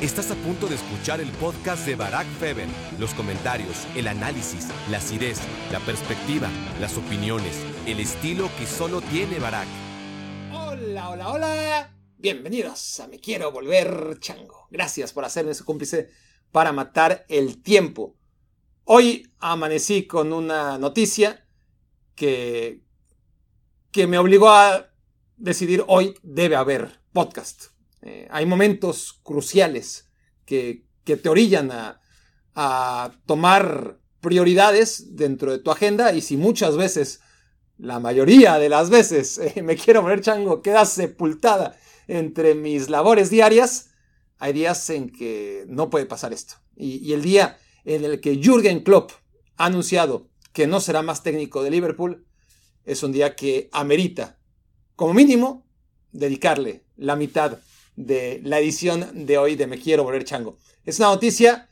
Estás a punto de escuchar el podcast de Barack Feber. Los comentarios, el análisis, la acidez, la perspectiva, las opiniones, el estilo que solo tiene Barack. Hola, hola, hola. Bienvenidos a Me Quiero Volver Chango. Gracias por hacerme su cómplice para matar el tiempo. Hoy amanecí con una noticia que, que me obligó a decidir hoy debe haber podcast. Eh, hay momentos cruciales que, te orillan a, tomar prioridades dentro de tu agenda y si muchas veces, la mayoría de las veces, eh, me quiero poner chango, queda sepultada entre mis labores diarias, hay días en que no puede pasar esto. Y, y el día en el que Jürgen Klopp ha anunciado que no será más técnico de Liverpool, es un día que amerita, como mínimo, dedicarle la mitad de la edición de hoy de Me Quiero Volver Chango. Es una noticia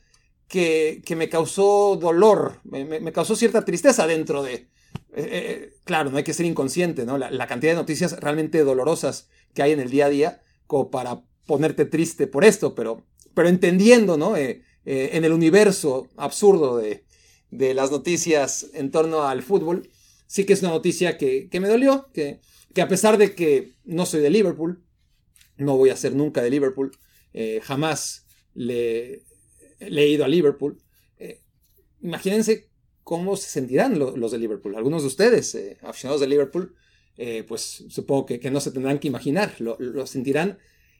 que, me causó dolor, me, causó cierta tristeza dentro de... Eh, eh, claro, no hay que ser inconsciente, ¿no? La, cantidad de noticias realmente dolorosas que hay en el día a día, como para ponerte triste por esto, pero, pero entendiendo, ¿no? Eh, en el universo absurdo de, de, las noticias en torno al fútbol, sí que es una noticia que, que me dolió, que, que a pesar de que no soy de Liverpool, no voy a ser nunca de Liverpool, eh, jamás le, he ido a Liverpool. Eh, imagínense cómo se sentirán los de Liverpool. Algunos de ustedes, eh, aficionados de Liverpool, pues supongo que, no se tendrán que imaginar, lo, sentirán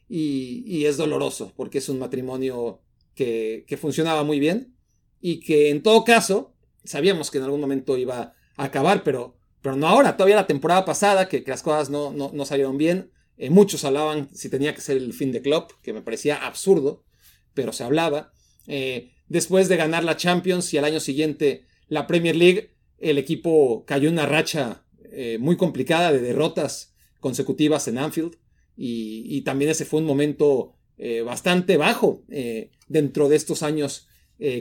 y, es doloroso porque es un matrimonio que, funcionaba muy bien y que en todo caso sabíamos que en algún momento iba a acabar, pero, pero no ahora, todavía la temporada pasada, que, las cosas no, no, no salieron bien. Eh, muchos hablaban si tenía que ser el fin de Klopp, que me parecía absurdo, pero se hablaba. Eh, después de ganar la Champions y al año siguiente la Premier League, el equipo cayó en una racha eh, muy complicada de derrotas consecutivas en Anfield. Y, también ese fue un momento bastante bajo dentro de estos años,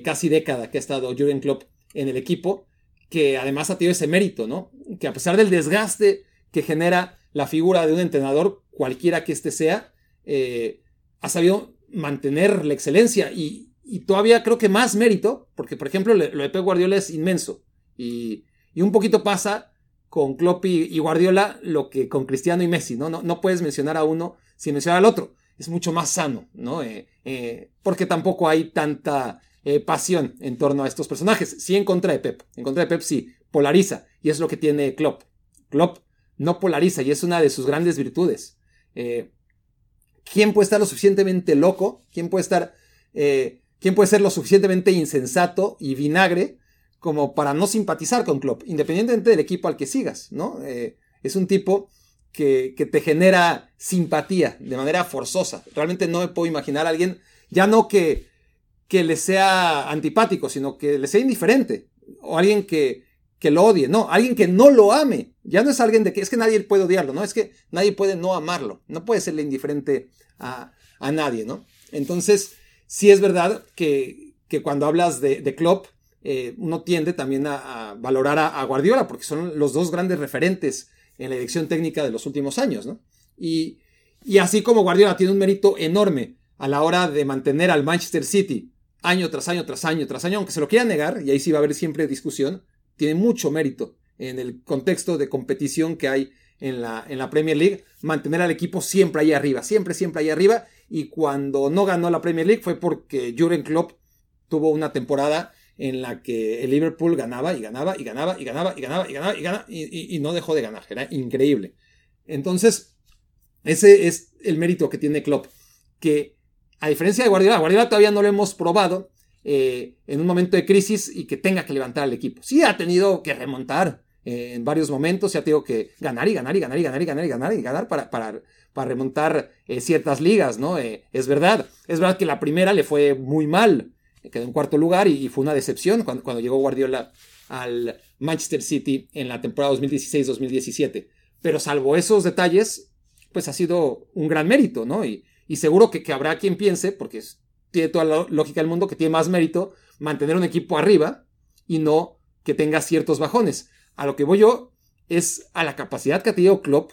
casi década que ha estado Jurgen Klopp en el equipo, que además ha tenido ese mérito, ¿no? Que a pesar del desgaste que genera la figura de un entrenador, cualquiera que éste sea, eh, ha sabido mantener la excelencia y, todavía creo que más mérito, porque por ejemplo lo de Pep Guardiola es inmenso y, un poquito pasa con Klopp y, Guardiola lo que con Cristiano y Messi, ¿no? No, no puedes mencionar a uno sin mencionar al otro, es mucho más sano, ¿no? Eh, eh, porque tampoco hay tanta pasión en torno a estos personajes, sí en contra de Pep, en contra de Pep sí, polariza y es lo que tiene Klopp. Klopp no polariza y es una de sus grandes virtudes. Eh, ¿Quién puede estar lo suficientemente loco? ¿Quién puede estar... Eh, ¿Quién puede ser lo suficientemente insensato y vinagre como para no simpatizar con Klopp, independientemente del equipo al que sigas, ¿no? Eh, es un tipo que, te genera simpatía de manera forzosa. Realmente no me puedo imaginar a alguien, ya no que, que le sea antipático, sino que le sea indiferente, o alguien que, que lo odie, no, alguien que no lo ame. Ya no es alguien de que es que nadie puede odiarlo, no, es que nadie puede no amarlo, no puede serle indiferente a, nadie, ¿no? Entonces, sí es verdad que, que cuando hablas de, de Klopp, eh, uno tiende también a, valorar a, Guardiola, porque son los dos grandes referentes en la dirección técnica de los últimos años, ¿no? Y, y así como Guardiola tiene un mérito enorme a la hora de mantener al Manchester City año tras año tras año tras año, aunque se lo quiera negar, y ahí sí va a haber siempre discusión, tiene mucho mérito en el contexto de competición que hay en la, en la Premier League, mantener al equipo siempre ahí arriba, siempre, siempre ahí arriba. Y cuando no ganó la Premier League fue porque Jurgen Klopp tuvo una temporada en la que el Liverpool ganaba y ganaba y ganaba y ganaba y ganaba y ganaba y ganaba y, no dejó de ganar. Era increíble. Entonces, ese es el mérito que tiene Klopp. Que a diferencia de Guardiola, Guardiola todavía no lo hemos probado eh, en un momento de crisis y que tenga que levantar al equipo. Sí ha tenido que remontar eh, en varios momentos, sí ha tenido que ganar y ganar y ganar y ganar y ganar y ganar y ganar para, para, para remontar eh, ciertas ligas, ¿no? es verdad, es verdad que la primera le fue muy mal, quedó en cuarto lugar y, fue una decepción cuando, cuando llegó Guardiola al Manchester City en la temporada 2016-2017. Pero salvo esos detalles, pues ha sido un gran mérito, ¿no? Y, y seguro que, que, habrá quien piense, porque es, tiene toda la lógica del mundo que tiene más mérito mantener un equipo arriba y no que tenga ciertos bajones. A lo que voy yo es a la capacidad que ha tenido Klopp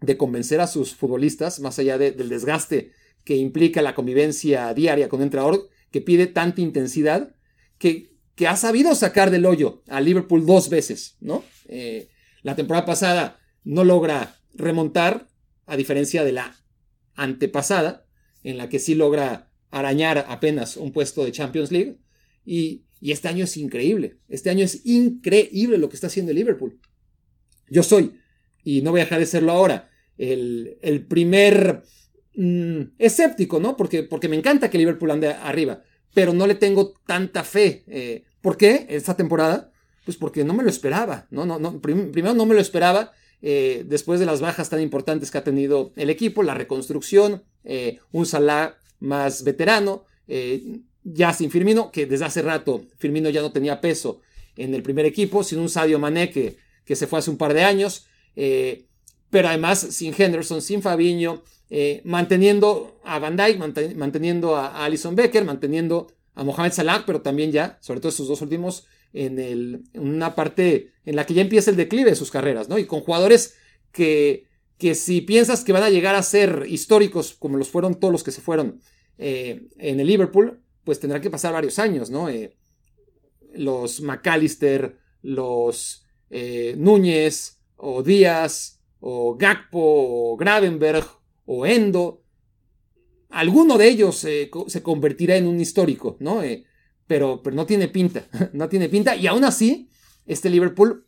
de convencer a sus futbolistas, más allá del desgaste que implica la convivencia diaria con un entrenador que pide tanta intensidad que, que ha sabido sacar del hoyo a Liverpool dos veces, ¿no? Eh, la temporada pasada no logra remontar, a diferencia de la antepasada, en la que sí logra arañar apenas un puesto de Champions League. Y, este año es increíble. Este año es increíble lo que está haciendo el Liverpool. Yo soy, y no voy a dejar de serlo ahora, el, primer mm, escéptico, ¿no? Porque, porque me encanta que Liverpool ande arriba, pero no le tengo tanta fe. Eh, ¿Por qué esta temporada? Pues porque no me lo esperaba, no, no primero no me lo esperaba. Eh, después de las bajas tan importantes que ha tenido el equipo, la reconstrucción, eh, un Salah más veterano, eh, ya sin Firmino, que desde hace rato Firmino ya no tenía peso en el primer equipo, sin un Sadio Mané que, que se fue hace un par de años, eh, pero además sin Henderson, sin Fabiño, eh, manteniendo a Van Dijk, manteniendo a, Alison Becker, manteniendo a Mohamed Salah, pero también ya, sobre todo estos dos últimos, en, el, en una parte en la que ya empieza el declive de sus carreras, ¿no? Y con jugadores que, que si piensas que van a llegar a ser históricos, como los fueron todos los que se fueron eh, en el Liverpool, pues tendrá que pasar varios años, ¿no? Eh, los McAllister, los eh, Núñez, o Díaz, o Gakpo, o Gravenberg, o Endo. Alguno de ellos se convertirá en un histórico, ¿no? pero, pero no tiene pinta, no tiene pinta. Y aún así, este Liverpool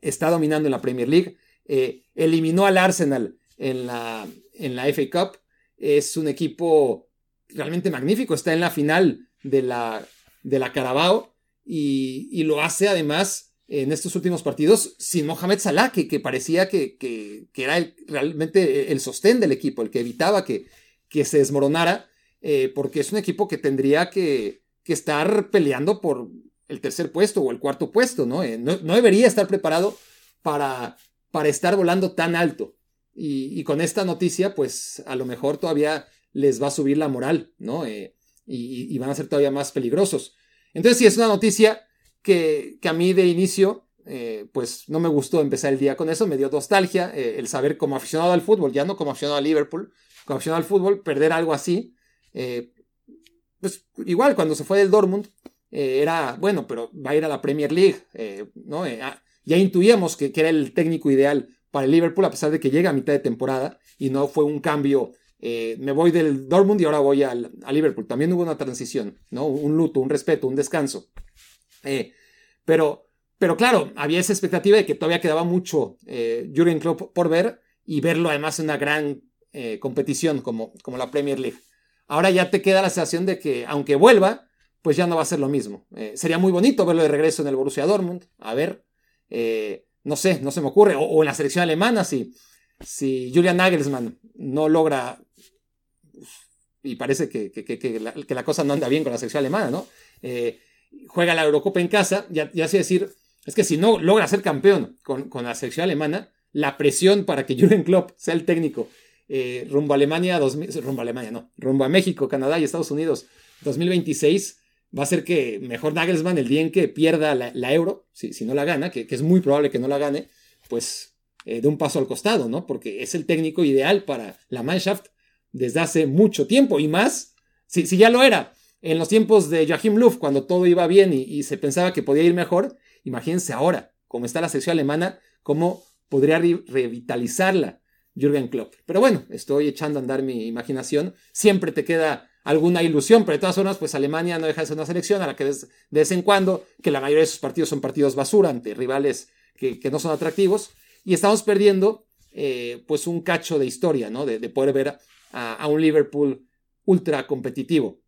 está dominando en la Premier League. Eliminó al Arsenal en la, en la FA Cup. Es un equipo realmente magnífico. Está en la final de la, de la Carabao y, lo hace además en estos últimos partidos sin Mohamed Salah, que, que parecía que, que, era realmente el sostén del equipo, el que evitaba que, que se desmoronara, eh, porque es un equipo que tendría que, estar peleando por el tercer puesto o el cuarto puesto, ¿no? Eh, no, debería estar preparado para, para estar volando tan alto. Y, con esta noticia, pues a lo mejor todavía les va a subir la moral, ¿no? Eh, y, van a ser todavía más peligrosos. Entonces, sí, es una noticia que, a mí de inicio, eh, pues no me gustó empezar el día con eso, me dio nostalgia eh, el saber como aficionado al fútbol, ya no como aficionado a Liverpool, como aficionado al fútbol, perder algo así. pues igual, cuando se fue del Dortmund, era, bueno, pero va a ir a la Premier League, ¿no? Ya intuíamos que, que era el técnico ideal para el Liverpool, a pesar de que llega a mitad de temporada y no fue un cambio eh, me voy del Dortmund y ahora voy al, a Liverpool. También hubo una transición, ¿no? Un luto, un respeto, un descanso. Eh, pero, pero claro, había esa expectativa de que todavía quedaba mucho eh, Jürgen Klopp por ver y verlo además en una gran eh, competición como, como la Premier League. Ahora ya te queda la sensación de que aunque vuelva, pues ya no va a ser lo mismo. sería muy bonito verlo de regreso en el Borussia Dortmund. A ver, no sé, no se me ocurre. O, en la selección alemana, si, si Julian Nagelsmann no logra y parece que, que, la, cosa no anda bien con la selección alemana, ¿no? Eh, juega la Eurocopa en casa, ya, ya decir, es que si no logra ser campeón con, la selección alemana, la presión para que Jürgen Klopp sea el técnico eh, rumbo a Alemania, rumbo a Alemania, no, rumbo a México, Canadá y Estados Unidos 2026, va a ser que mejor Nagelsmann el día en que pierda la, Euro, si, si, no la gana, que, es muy probable que no la gane, pues eh, de un paso al costado, ¿no? Porque es el técnico ideal para la Mannschaft desde hace mucho tiempo y más, si, si ya lo era en los tiempos de Joachim Löw, cuando todo iba bien y, se pensaba que podía ir mejor, imagínense ahora, cómo está la sección alemana, cómo podría revitalizarla Jürgen Klopp. Pero bueno, estoy echando a andar mi imaginación, siempre te queda alguna ilusión, pero de todas formas, pues Alemania no deja de ser una selección a la que de vez en cuando, que la mayoría de sus partidos son partidos basura ante rivales que, no son atractivos, y estamos perdiendo eh, pues un cacho de historia, ¿no? De, de poder ver a, un Liverpool ultra competitivo.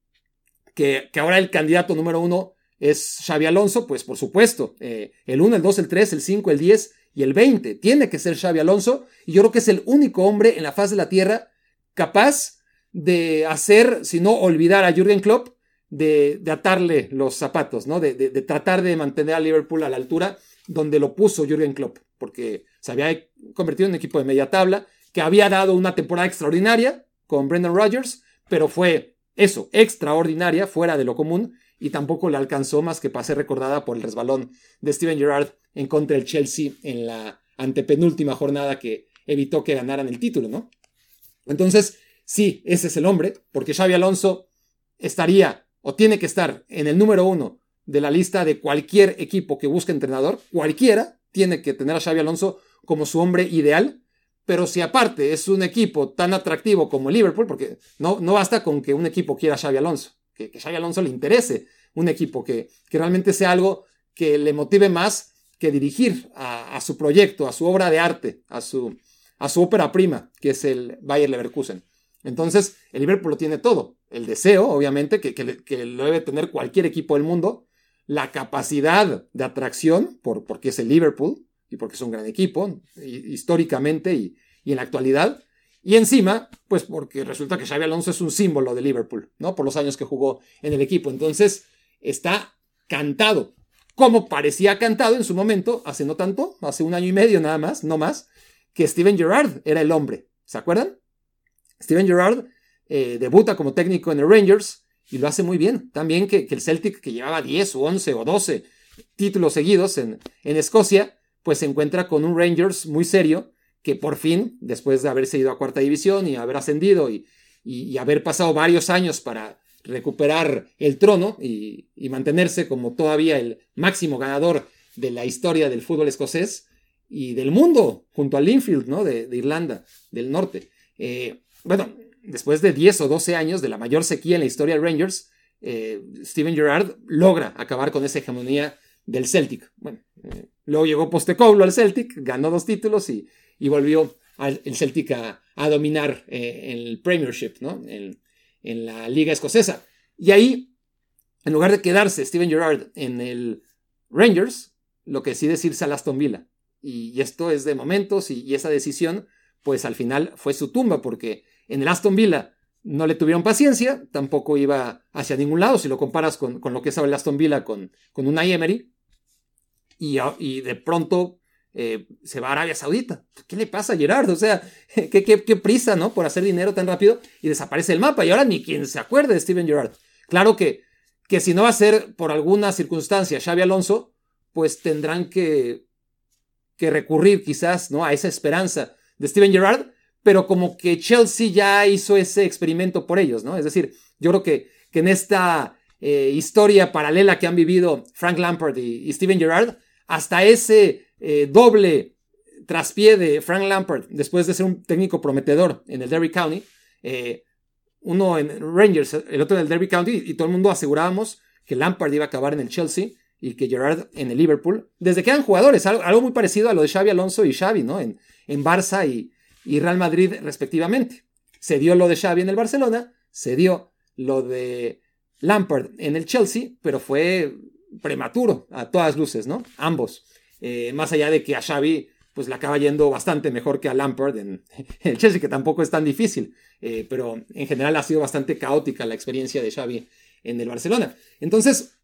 Que, que, ahora el candidato número uno es Xavi Alonso, pues por supuesto, eh, el 1, el 2, el 3, el 5, el 10 y el 20. Tiene que ser Xavi Alonso y yo creo que es el único hombre en la faz de la tierra capaz de hacer, si no olvidar a Jürgen Klopp, de, de atarle los zapatos, ¿no? De, de, tratar de mantener a Liverpool a la altura donde lo puso Jürgen Klopp, porque se había convertido en un equipo de media tabla, que había dado una temporada extraordinaria, con Brendan Rodgers, pero fue eso, extraordinaria, fuera de lo común, y tampoco le alcanzó más que para ser recordada por el resbalón de Steven Gerrard en contra del Chelsea en la antepenúltima jornada que evitó que ganaran el título, ¿no? Entonces, sí, ese es el hombre, porque Xavi Alonso estaría o tiene que estar en el número uno de la lista de cualquier equipo que busque entrenador, cualquiera tiene que tener a Xavi Alonso como su hombre ideal, pero si aparte es un equipo tan atractivo como Liverpool, porque no, no basta con que un equipo quiera a Xavi Alonso, que, Xavi Alonso le interese un equipo, que, que realmente sea algo que le motive más que dirigir a, su proyecto, a su obra de arte, a su, a su ópera prima, que es el Bayer Leverkusen. Entonces, el Liverpool lo tiene todo. El deseo, obviamente, que, lo debe tener cualquier equipo del mundo. La capacidad de atracción, por, porque es el Liverpool y porque es un gran equipo, históricamente y, y en la actualidad. Y encima, pues porque resulta que Xavi Alonso es un símbolo de Liverpool, ¿no? Por los años que jugó en el equipo. Entonces, está cantado como parecía cantado en su momento, hace no tanto, hace un año y medio nada más, no más, que Steven Gerrard era el hombre. ¿Se acuerdan? Steven Gerrard eh, debuta como técnico en el Rangers y lo hace muy bien. También que, el Celtic, que llevaba 10 o 11 o 12 títulos seguidos en, Escocia, pues se encuentra con un Rangers muy serio que por fin, después de haberse ido a cuarta división y haber ascendido y, y haber pasado varios años para recuperar el trono y, mantenerse como todavía el máximo ganador de la historia del fútbol escocés y del mundo, junto al Linfield, ¿no? De, Irlanda del Norte. Eh, bueno, después de 10 o 12 años de la mayor sequía en la historia de Rangers, eh, Steven Gerrard logra acabar con esa hegemonía del Celtic. Bueno, eh, luego llegó Postecoglou al Celtic, ganó dos títulos y, volvió al, el Celtic a, dominar el Premiership, ¿no? El, en la liga escocesa. Y ahí, en lugar de quedarse Steven Gerrard en el Rangers, lo que decide es irse al Aston Villa. Y, esto es de momentos y, esa decisión, pues al final fue su tumba, porque en el Aston Villa no le tuvieron paciencia, tampoco iba hacia ningún lado, si lo comparas con, lo que es el Aston Villa con, con una Emery. Y, y de pronto eh, se va a Arabia Saudita. ¿Qué le pasa a Gerard? O sea, ¿qué, qué, prisa, ¿no? Por hacer dinero tan rápido y desaparece el mapa. Y ahora ni quien se acuerde de Steven Gerrard. Claro que, que si no va a ser por alguna circunstancia Xavi Alonso, pues tendrán que, que recurrir quizás, ¿no? A esa esperanza de Steven Gerrard, pero como que Chelsea ya hizo ese experimento por ellos, ¿no? Es decir, yo creo que, que en esta eh, historia paralela que han vivido Frank Lampard y Steven Gerrard, hasta ese eh, doble traspié de Frank Lampard después de ser un técnico prometedor en el Derby County, eh, uno en Rangers, el otro en el Derby County, y todo el mundo asegurábamos que Lampard iba a acabar en el Chelsea y que Gerard en el Liverpool, desde que eran jugadores, algo, muy parecido a lo de Xavi Alonso y Xavi, ¿no? En, en Barça y, y, Real Madrid respectivamente. Se dio lo de Xavi en el Barcelona, se dio lo de Lampard en el Chelsea, pero fue prematuro a todas luces, ¿no? Ambos. Eh, más allá de que a Xavi pues le acaba yendo bastante mejor que a Lampard en, el Chelsea, que tampoco es tan difícil, eh, pero en general ha sido bastante caótica la experiencia de Xavi en el Barcelona. Entonces,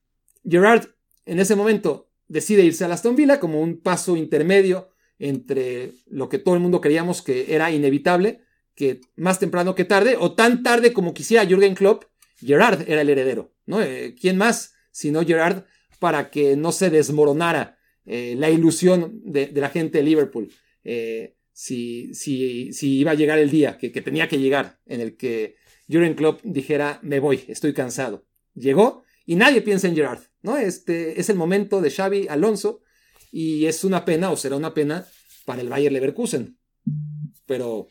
Gerard en ese momento decide irse a Aston Villa como un paso intermedio entre lo que todo el mundo creíamos que era inevitable, que más temprano que tarde, o tan tarde como quisiera Jürgen Klopp, Gerard era el heredero, ¿no? Eh, ¿Quién más sino Gerard para que no se desmoronara eh, la ilusión de, la gente de Liverpool. Eh, si, si, si, iba a llegar el día que, tenía que llegar, en el que Jurgen Klopp dijera, me voy, estoy cansado. Llegó y nadie piensa en Gerard, ¿no? Este es el momento de Xavi Alonso y es una pena, o será una pena, para el Bayer Leverkusen. Pero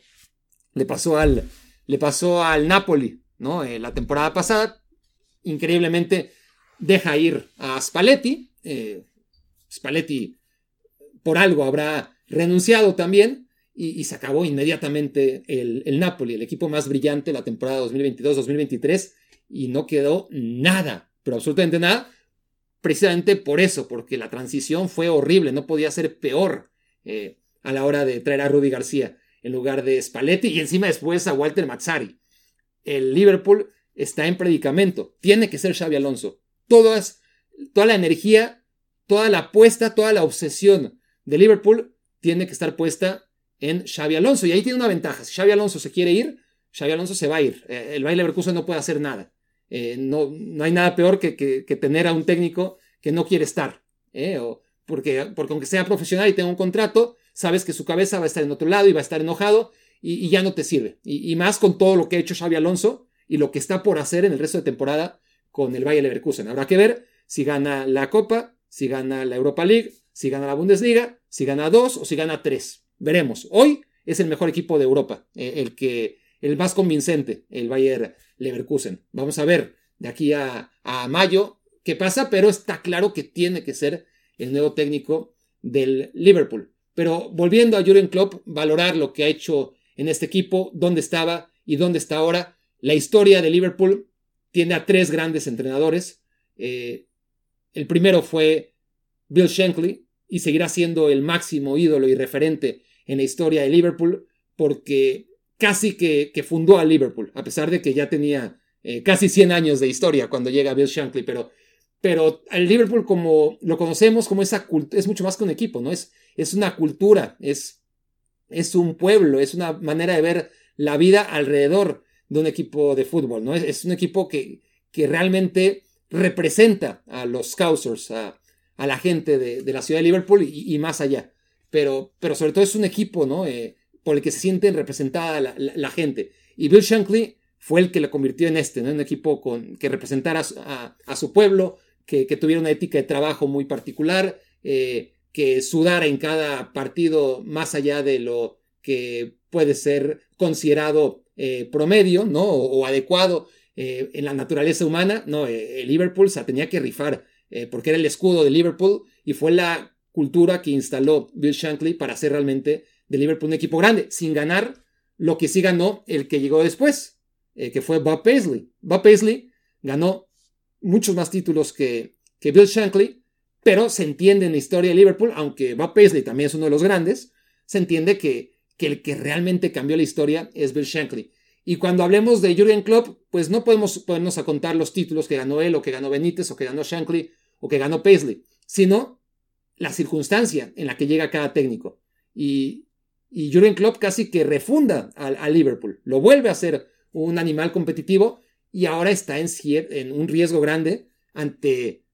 le pasó al, le pasó al Napoli, ¿no? Eh, la temporada pasada, increíblemente, deja ir a Spalletti, Spalletti por algo habrá renunciado también y, se acabó inmediatamente el, el, Napoli, el equipo más brillante la temporada 2022-2023 y no quedó nada, pero absolutamente nada, precisamente por eso, porque la transición fue horrible, no podía ser peor eh, a la hora de traer a Rudy García en lugar de Spalletti y encima después a Walter Mazzari. El Liverpool está en predicamento, tiene que ser Xavi Alonso. Toda la energía toda la apuesta, toda la obsesión de Liverpool tiene que estar puesta en Xavi Alonso. Y ahí tiene una ventaja. Si Xavi Alonso se quiere ir, Xavi Alonso se va a ir. Eh, el Bayer Leverkusen no puede hacer nada. Eh, no, no, hay nada peor que, que, tener a un técnico que no quiere estar. Eh, o porque, porque aunque sea profesional y tenga un contrato, sabes que su cabeza va a estar en otro lado y va a estar enojado y, ya no te sirve. Y, más con todo lo que ha hecho Xavi Alonso y lo que está por hacer en el resto de temporada con el Bayer Leverkusen. Habrá que ver si gana la Copa, si gana la Europa League, si gana la Bundesliga, si gana dos o si gana tres. Veremos. Hoy es el mejor equipo de Europa, eh, el que el más convincente, el Bayer Leverkusen. Vamos a ver de aquí a, mayo qué pasa, pero está claro que tiene que ser el nuevo técnico del Liverpool. Pero volviendo a Jurgen Klopp, valorar lo que ha hecho en este equipo, dónde estaba y dónde está ahora. La historia de Liverpool tiene a tres grandes entrenadores. Eh, el primero fue Bill Shankly y seguirá siendo el máximo ídolo y referente en la historia de Liverpool porque casi que, fundó a Liverpool, a pesar de que ya tenía eh, casi 100 años de historia cuando llega Bill Shankly, pero, pero el Liverpool como lo conocemos como esa es mucho más que un equipo, ¿no? Es, es una cultura, es, es un pueblo, es una manera de ver la vida alrededor de un equipo de fútbol, ¿no? Es, un equipo que, que, realmente representa a los Scousers, a, a la gente de, la ciudad de Liverpool y, más allá. Pero, pero sobre todo es un equipo, ¿no? Eh, por el que se sienten representada la, gente. Y Bill Shankly fue el que lo convirtió en este. En un equipo con, que representara a, su pueblo, que, tuviera una ética de trabajo muy particular, eh, que sudara en cada partido más allá de lo que puede ser considerado eh, promedio, ¿no? O, adecuado eh, en la naturaleza humana. No, el Liverpool se tenía que rifar porque era el escudo de Liverpool y fue la cultura que instaló Bill Shankly para hacer realmente de Liverpool un equipo grande, sin ganar lo que sí ganó el que llegó después, eh, que fue Bob Paisley. Bob Paisley ganó muchos más títulos que, que Bill Shankly, pero se entiende en la historia de Liverpool, aunque Bob Paisley también es uno de los grandes, se entiende que, que el que realmente cambió la historia es Bill Shankly. Y cuando hablemos de Jurgen Klopp, pues no podemos ponernos a contar los títulos que ganó él, o que ganó Benítez, o que ganó Shankly, o que ganó Paisley, sino la circunstancia en la que llega cada técnico. Y, y Jurgen Klopp casi que refunda a, Liverpool, lo vuelve a ser un animal competitivo y ahora está en, un riesgo grande ante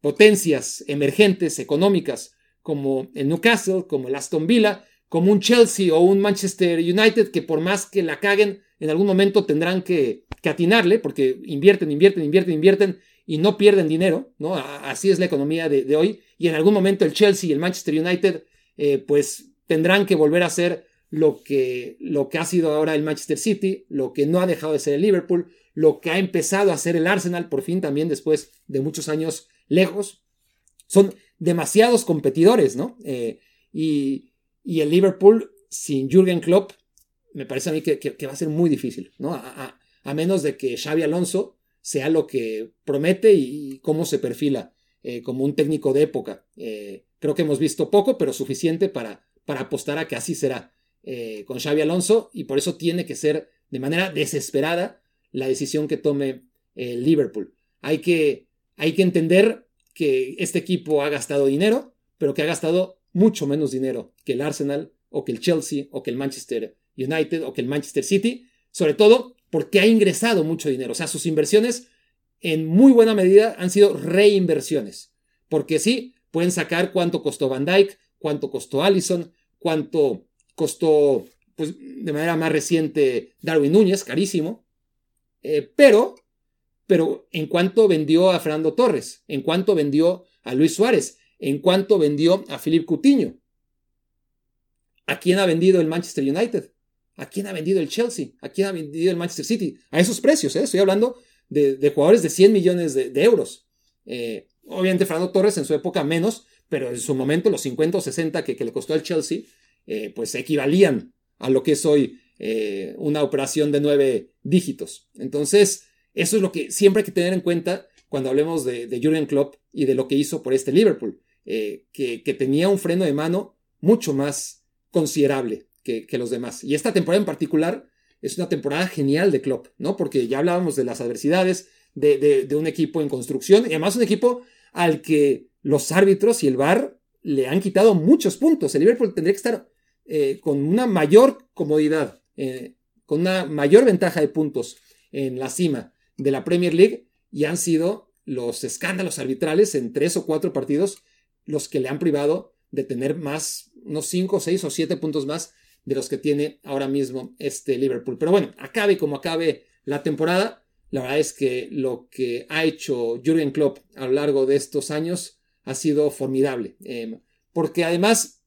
potencias emergentes económicas como el Newcastle, como el Aston Villa, como un Chelsea o un Manchester United que por más que la caguen en algún momento tendrán que, atinarle porque invierten, invierten, invierten, invierten y no pierden dinero, ¿no? Así es la economía de, hoy y en algún momento el Chelsea y el Manchester United eh, pues tendrán que volver a hacer lo que, lo que ha sido ahora el Manchester City, lo que no ha dejado de ser el Liverpool, lo que ha empezado a hacer el Arsenal, por fin también después de muchos años lejos. Son demasiados competidores, ¿no? Eh, y, el Liverpool sin Jürgen Klopp, me parece a mí que, va a ser muy difícil, ¿no? A, menos de que Xavi Alonso sea lo que promete y, cómo se perfila eh, como un técnico de época. Eh, creo que hemos visto poco, pero suficiente para, para apostar a que así será eh, con Xavi Alonso y por eso tiene que ser de manera desesperada la decisión que tome el Liverpool. Hay que, hay que entender que este equipo ha gastado dinero, pero que ha gastado mucho menos dinero que el Arsenal o que el Chelsea o que el Manchester United o que el Manchester City, sobre todo porque ha ingresado mucho dinero. O sea, sus inversiones en muy buena medida han sido reinversiones. Porque sí, pueden sacar cuánto costó Van Dyke, cuánto costó Allison, cuánto costó pues, de manera más reciente Darwin Núñez, carísimo. Eh, pero, pero en cuanto vendió a Fernando Torres, en cuanto vendió a Luis Suárez, en cuanto vendió a Philip Cutiño. ¿A quién ha vendido el Manchester United? ¿A quién ha vendido el Chelsea? ¿A quién ha vendido el Manchester City? A esos precios, ¿eh? estoy hablando de, jugadores de 100 millones de, euros. Eh, obviamente Fernando Torres en su época menos, pero en su momento los 50 o 60 que, le costó al Chelsea, eh, pues equivalían a lo que es hoy eh, una operación de nueve dígitos. Entonces, eso es lo que siempre hay que tener en cuenta cuando hablemos de, de Klopp y de lo que hizo por este Liverpool, eh, que, tenía un freno de mano mucho más considerable que, los demás. Y esta temporada en particular es una temporada genial de Klopp, ¿no? Porque ya hablábamos de las adversidades, de, de, un equipo en construcción y además un equipo al que los árbitros y el VAR le han quitado muchos puntos. El Liverpool tendría que estar eh, con una mayor comodidad, eh, con una mayor ventaja de puntos en la cima de la Premier League y han sido los escándalos arbitrales en tres o cuatro partidos los que le han privado de tener más, unos cinco, seis o siete puntos más de los que tiene ahora mismo este Liverpool. Pero bueno, acabe como acabe la temporada, la verdad es que lo que ha hecho Jürgen Klopp a lo largo de estos años ha sido formidable. Em, porque además,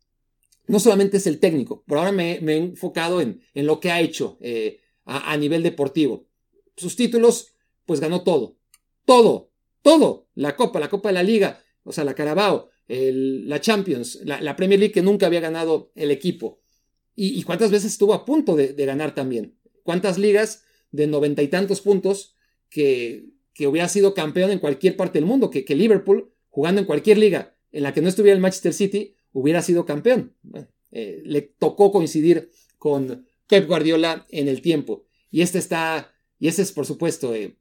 no solamente es el técnico, por ahora me, he enfocado en, lo que ha hecho eh, a, nivel deportivo. Sus títulos, pues ganó todo. Todo, todo. La Copa, la Copa de la Liga, o sea, la Carabao, la Champions, la, Premier League que nunca había ganado el equipo. Y, cuántas veces estuvo a punto de, ganar también. Cuántas ligas de noventa y tantos puntos que, que, hubiera sido campeón en cualquier parte del mundo, que, Liverpool, jugando en cualquier liga en la que no estuviera el Manchester City, hubiera sido campeón. Eh, le tocó coincidir con Pep Guardiola en el tiempo. Y este está, y ese es por supuesto eh,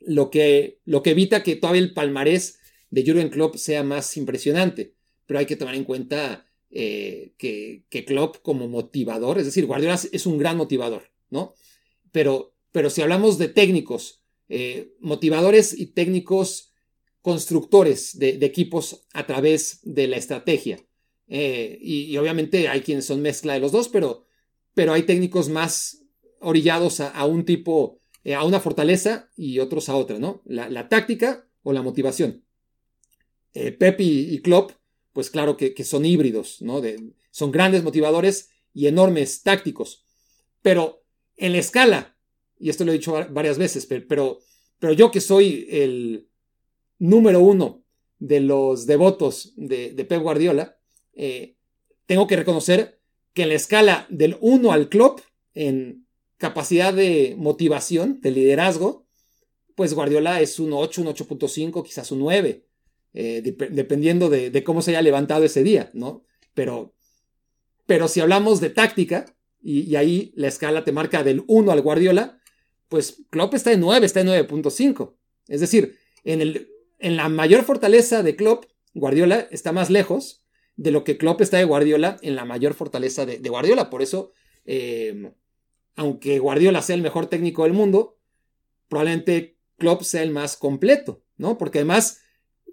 lo, que, lo que evita que todavía el palmarés de Jurgen Klopp sea más impresionante. Pero hay que tomar en cuenta eh, que, que, Klopp como motivador, es decir, Guardiola es un gran motivador, ¿no? Pero, pero si hablamos de técnicos, motivadores y técnicos constructores de, equipos a través de la estrategia. Eh, y, obviamente hay quienes son mezcla de los dos, pero, pero hay técnicos más orillados a, un tipo, a una fortaleza y otros a otra, ¿no? La, táctica o la motivación. Pep y, Klopp, pues claro que, son híbridos, ¿no? son grandes motivadores y enormes tácticos. Pero en la escala, y esto lo he dicho varias veces, pero, pero yo que soy el número uno de los devotos de, Pep Guardiola, eh, tengo que reconocer que en la escala del 1 al club, en capacidad de motivación, de liderazgo, pues Guardiola es un 8, un 8.5, quizás un 9, eh, dependiendo de, cómo se haya levantado ese día, ¿no? Pero, pero si hablamos de táctica, y, ahí la escala te marca del 1 al Guardiola, pues Klopp está en 9, está en 9.5. Es decir, en, el, en la mayor fortaleza de Klopp, Guardiola está más lejos de lo que Klopp está de Guardiola en la mayor fortaleza de, Guardiola. Por eso, em, aunque Guardiola sea el mejor técnico del mundo, probablemente Klopp sea el más completo, ¿no? Porque además,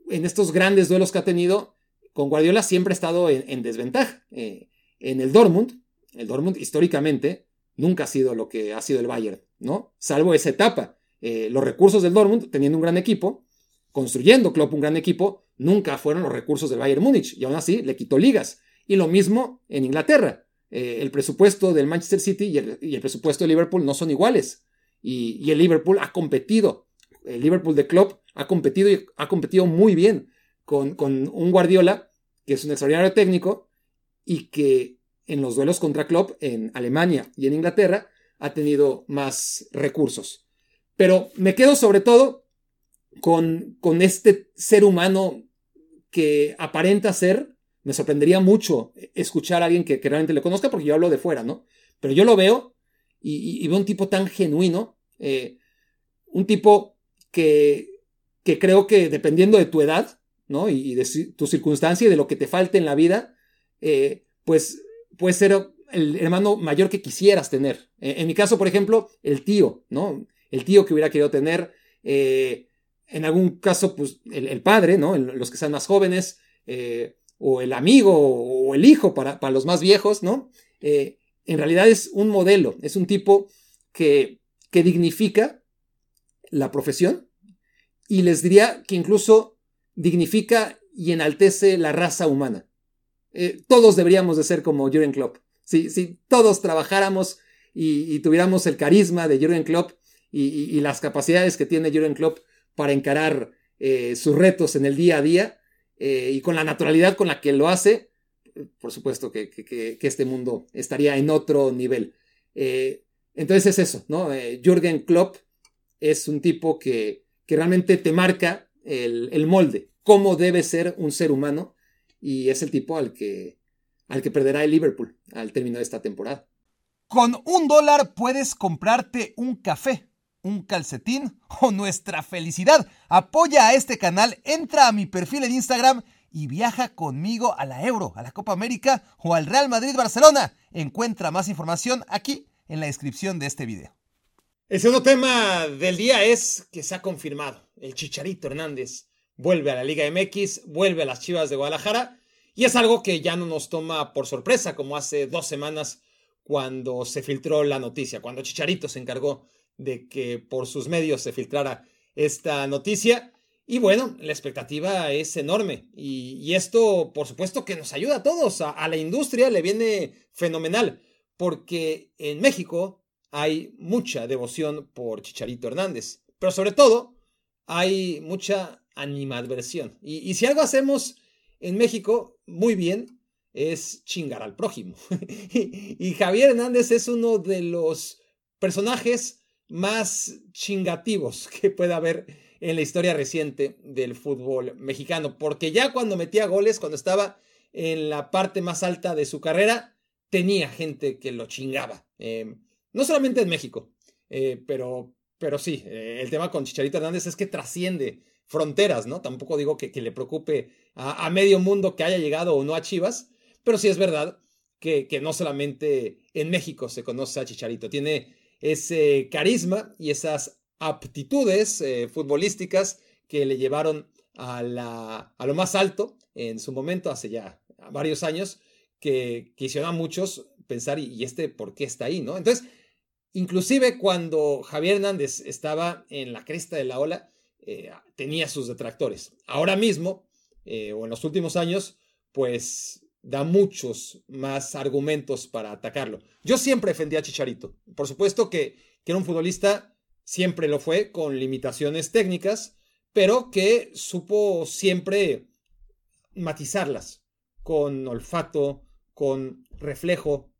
en estos grandes duelos que ha tenido, con Guardiola siempre ha estado en, desventaja. Eh, en el Dortmund, el Dortmund históricamente nunca ha sido lo que ha sido el Bayern, ¿no? Salvo esa etapa. Eh, los recursos del Dortmund, teniendo un gran equipo, construyendo Klopp un gran equipo, nunca fueron los recursos del Bayern Múnich y aún así le quitó ligas. Y lo mismo en Inglaterra. Eh, el presupuesto del Manchester City y el, presupuesto de Liverpool no son iguales. Y, el Liverpool ha competido. El Liverpool de Klopp ha competido y ha competido muy bien con, con un Guardiola que es un extraordinario técnico y que en los duelos contra Klopp en Alemania y en Inglaterra ha tenido más recursos. Pero me quedo sobre todo con, con este ser humano que aparenta ser, me sorprendería mucho escuchar a alguien que, realmente le conozca, porque yo hablo de fuera, ¿no? Pero yo lo veo y, veo un tipo tan genuino, eh, un tipo que, que creo que dependiendo de tu edad, ¿no? Y, de tu circunstancia y de lo que te falte en la vida, eh, pues puede ser el hermano mayor que quisieras tener. En, mi caso, por ejemplo, el tío, ¿no? El tío que hubiera querido tener. Eh, en algún caso, pues el, padre, ¿no? los que sean más jóvenes, eh, o el amigo, o el hijo para, para los más viejos, ¿no? Eh, en realidad es un modelo, es un tipo que, que dignifica la profesión y les diría que incluso dignifica y enaltece la raza humana. Eh, todos deberíamos de ser como Jürgen Klopp. Si, si todos trabajáramos y, tuviéramos el carisma de Jürgen Klopp y, las capacidades que tiene Jürgen Klopp para encarar eh, sus retos en el día a día eh, y con la naturalidad con la que lo hace, por supuesto que, este mundo estaría en otro nivel. entonces es eso, ¿no? Jürgen Klopp es un tipo que, realmente te marca el, el molde, cómo debe ser un ser humano y es el tipo al que, al que perderá el Liverpool al término de esta temporada. Con un dólar puedes comprarte un café, un calcetín o nuestra felicidad. Apoya a este canal, entra a mi perfil en Instagram y viaja conmigo a la Euro, a la Copa América o al Real Madrid Barcelona. Encuentra más información aquí en la descripción de este video. El segundo tema del día es que se ha confirmado. El Chicharito Hernández vuelve a la Liga MX, vuelve a las Chivas de Guadalajara y es algo que ya no nos toma por sorpresa como hace dos semanas cuando se filtró la noticia, cuando Chicharito se encargó de que por sus medios se filtrara esta noticia. Y bueno, la expectativa es enorme. Y, esto, por supuesto, que nos ayuda a todos. A, la industria le viene fenomenal. Porque en México hay mucha devoción por Chicharito Hernández. Pero sobre todo, hay mucha animadversión. Y, y si algo hacemos en México muy bien, es chingar al prójimo. y Javier Hernández es uno de los personajes más chingativos que pueda haber en la historia reciente del fútbol mexicano, porque ya cuando metía goles, cuando estaba en la parte más alta de su carrera, tenía gente que lo chingaba. Em, no solamente en México, eh, pero, pero sí, eh, el tema con Chicharito Hernández es que trasciende fronteras, ¿no? Tampoco digo que, le preocupe a, medio mundo que haya llegado o no a Chivas, pero sí es verdad que, que no solamente en México se conoce a Chicharito, tiene ese carisma y esas aptitudes eh, futbolísticas que le llevaron a, la, a, lo más alto en su momento, hace ya varios años, que, quisieron a muchos pensar, ¿y, este por qué está ahí? ¿no? Entonces, inclusive cuando Javier Hernández estaba en la cresta de la ola, eh, tenía sus detractores. Ahora mismo, eh, o en los últimos años, pues da muchos más argumentos para atacarlo. Yo siempre defendía a Chicharito. Por supuesto que, que era un futbolista, siempre lo fue, con limitaciones técnicas, pero que supo siempre matizarlas con olfato, con reflejo,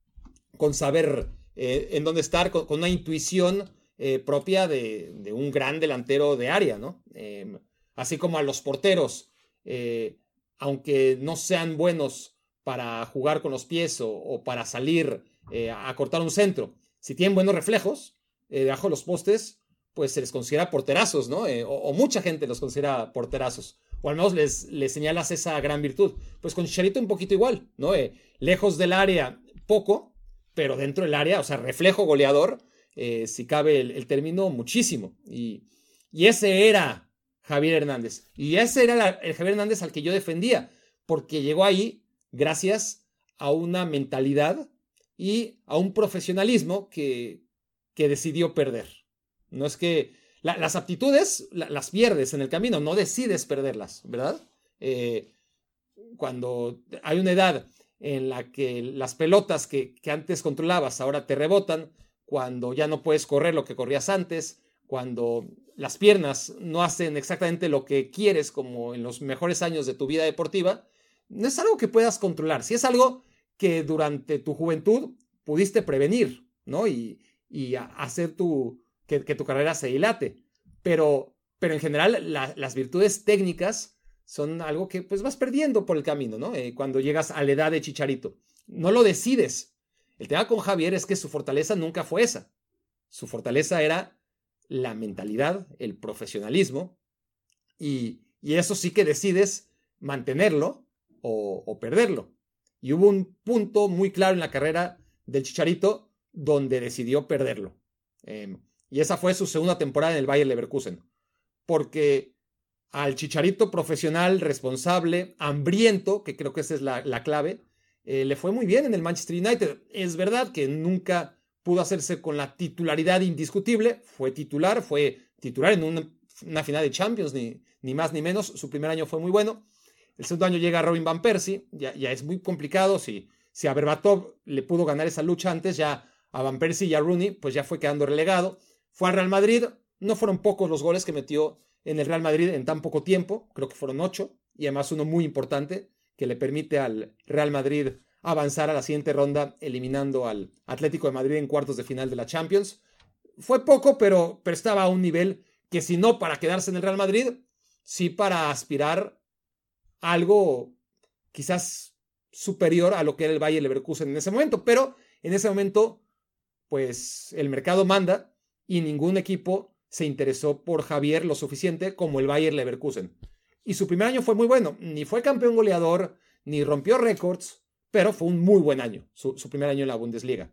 con saber eh, en dónde estar, con, una intuición eh, propia de, un gran delantero de área, ¿no? Em, así como a los porteros, eh, aunque no sean buenos para jugar con los pies o, para salir eh, a cortar un centro. Si tienen buenos reflejos eh, debajo de los postes, pues se les considera porterazos, ¿no? Eh, o, mucha gente los considera porterazos. O al menos les, señalas esa gran virtud. Pues con Chicharito un poquito igual, ¿no? lejos del área, poco, pero dentro del área, o sea, reflejo goleador, si cabe el, término, muchísimo. Y, y, ese era Javier Hernández. Y ese era el Javier Hernández al que yo defendía, porque llegó ahí gracias a una mentalidad y a un profesionalismo que, que decidió perder. No es que las aptitudes las pierdes en el camino, no decides perderlas, ¿verdad? Eh, cuando hay una edad en la que las pelotas que, que, antes controlabas ahora te rebotan, cuando ya no puedes correr lo que corrías antes, cuando las piernas no hacen exactamente lo que quieres como en los mejores años de tu vida deportiva, no es algo que puedas controlar, si es algo que durante tu juventud pudiste prevenir, ¿no? Y, hacer tu, que, tu carrera se dilate. Pero, pero en general las virtudes técnicas son algo que pues vas perdiendo por el camino, ¿no? Eh, cuando llegas a la edad de Chicharito. No lo decides. El tema con Javier es que su fortaleza nunca fue esa. Su fortaleza era la mentalidad, el profesionalismo, y, y eso sí que decides mantenerlo o, perderlo. Y hubo un punto muy claro en la carrera del Chicharito donde decidió perderlo. Em, y esa fue su segunda temporada en el Bayer Leverkusen. Porque al Chicharito profesional, responsable, hambriento, que creo que esa es la, clave, eh, le fue muy bien en el Manchester United. Es verdad que nunca pudo hacerse con la titularidad indiscutible. Fue titular, fue titular en una, final de Champions, ni, ni más ni menos. Su primer año fue muy bueno. El segundo año llega Robin Van Persie, ya, es muy complicado. Si, si a Berbatov le pudo ganar esa lucha antes, ya a Van Persie y a Rooney, pues ya fue quedando relegado. Fue al Real Madrid, no fueron pocos los goles que metió en el Real Madrid en tan poco tiempo, creo que fueron ocho, y además uno muy importante que le permite al Real Madrid avanzar a la siguiente ronda, eliminando al Atlético de Madrid en cuartos de final de la Champions. Fue poco, pero, pero estaba a un nivel que si no para quedarse en el Real Madrid, sí para aspirar algo quizás superior a lo que era el Bayer Leverkusen en ese momento, pero en ese momento, pues el mercado manda y ningún equipo se interesó por Javier lo suficiente como el Bayer Leverkusen. Y su primer año fue muy bueno, ni fue campeón goleador, ni rompió récords, pero fue un muy buen año, su, primer año en la Bundesliga.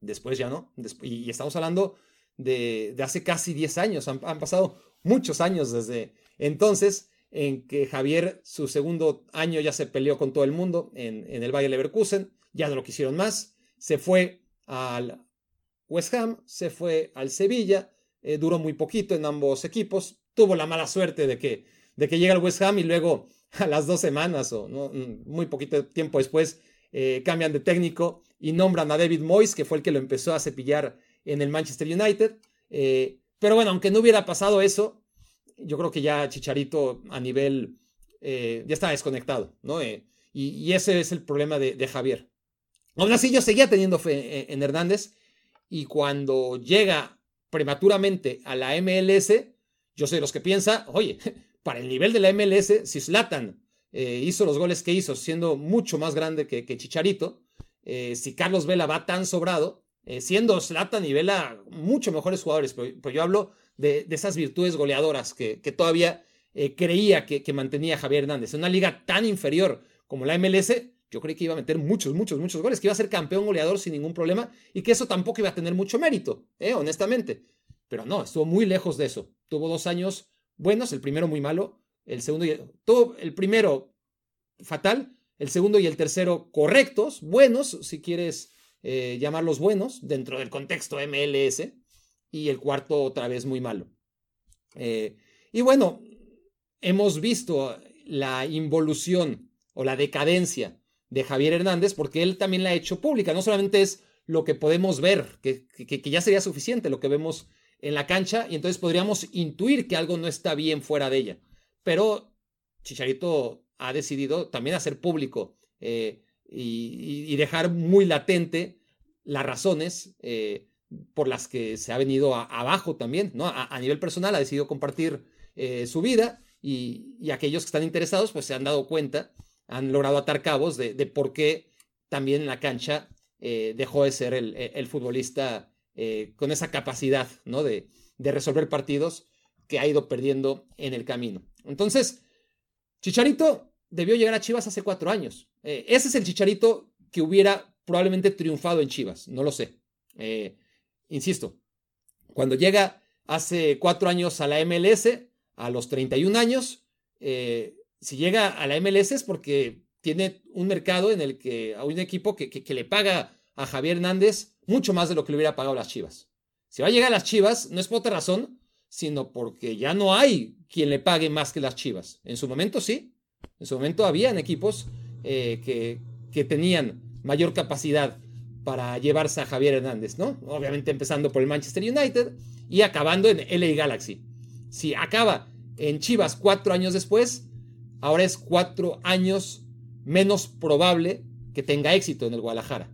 Después ya no, y, estamos hablando de, hace casi 10 años, han, han pasado muchos años desde entonces, en que Javier su segundo año ya se peleó con todo el mundo en, el Bayer Leverkusen, ya no lo quisieron más, se fue al West Ham, se fue al Sevilla, eh, duró muy poquito en ambos equipos, tuvo la mala suerte de que, de que llega al West Ham y luego a las dos semanas o mm, muy poquito tiempo después eh, cambian de técnico y nombran a David Moyes, que fue el que lo empezó a cepillar en el Manchester United. Eh, pero bueno, aunque no hubiera pasado eso, yo creo que ya Chicharito a nivel ya está desconectado, ¿no? Y, ese es el problema de, Javier. Aún así, yo seguía teniendo fe en, Hernández y cuando llega prematuramente a la MLS, yo soy de los que piensa, oye, para el nivel de la MLS, si Zlatan eh, hizo los goles que hizo siendo mucho más grande que, Chicharito, eh, si Carlos Vela va tan sobrado, eh, siendo Zlatan y Vela mucho mejores jugadores, pero, yo hablo de, esas virtudes goleadoras que, todavía creía que, que mantenía Javier Hernández. En una liga tan inferior como la MLS, yo creí que iba a meter muchos, muchos, muchos goles, que iba a ser campeón goleador sin ningún problema y que eso tampoco iba a tener mucho mérito, ¿eh? honestamente. Pero no, estuvo muy lejos de eso. Tuvo dos años buenos, el primero muy malo, el segundo el primero fatal, el segundo y el tercero correctos, buenos, si quieres eh, llamarlos buenos, dentro del contexto MLS, y el cuarto otra vez muy malo. Eh, y bueno, hemos visto la involución o la decadencia de Javier Hernández, porque él también la ha hecho pública. No solamente es lo que podemos ver, que, ya sería suficiente lo que vemos en la cancha, y entonces podríamos intuir que algo no está bien fuera de ella. Pero Chicharito ha decidido también hacer público eh, y, dejar muy latente las razones eh, por las que se ha venido abajo también, ¿no? A, nivel personal ha decidido compartir eh, su vida y, aquellos que están interesados pues se han dado cuenta han logrado atar cabos de, por qué también en la cancha eh, dejó de ser el, futbolista eh, con esa capacidad ¿no? de, resolver partidos que ha ido perdiendo en el camino. Entonces, Chicharito debió llegar a Chivas hace cuatro años. Eh, ese es el Chicharito que hubiera probablemente triunfado en Chivas, no lo sé. Insisto, cuando llega hace cuatro años a la MLS, a los 31 años, si llega a la MLS es porque tiene un mercado en el que hay un equipo que, le paga a Javier Hernández mucho más de lo que le hubiera pagado las Chivas. Si va a llegar a las Chivas, no es por otra razón, sino porque ya no hay quien le pague más que las Chivas. En su momento sí, en su momento habían equipos eh, que tenían mayor capacidad para llevarse a Javier Hernández, ¿no? Obviamente empezando por el Manchester United y acabando en LA Galaxy. Si acaba en Chivas cuatro años después, ahora es cuatro años menos probable que tenga éxito en el Guadalajara.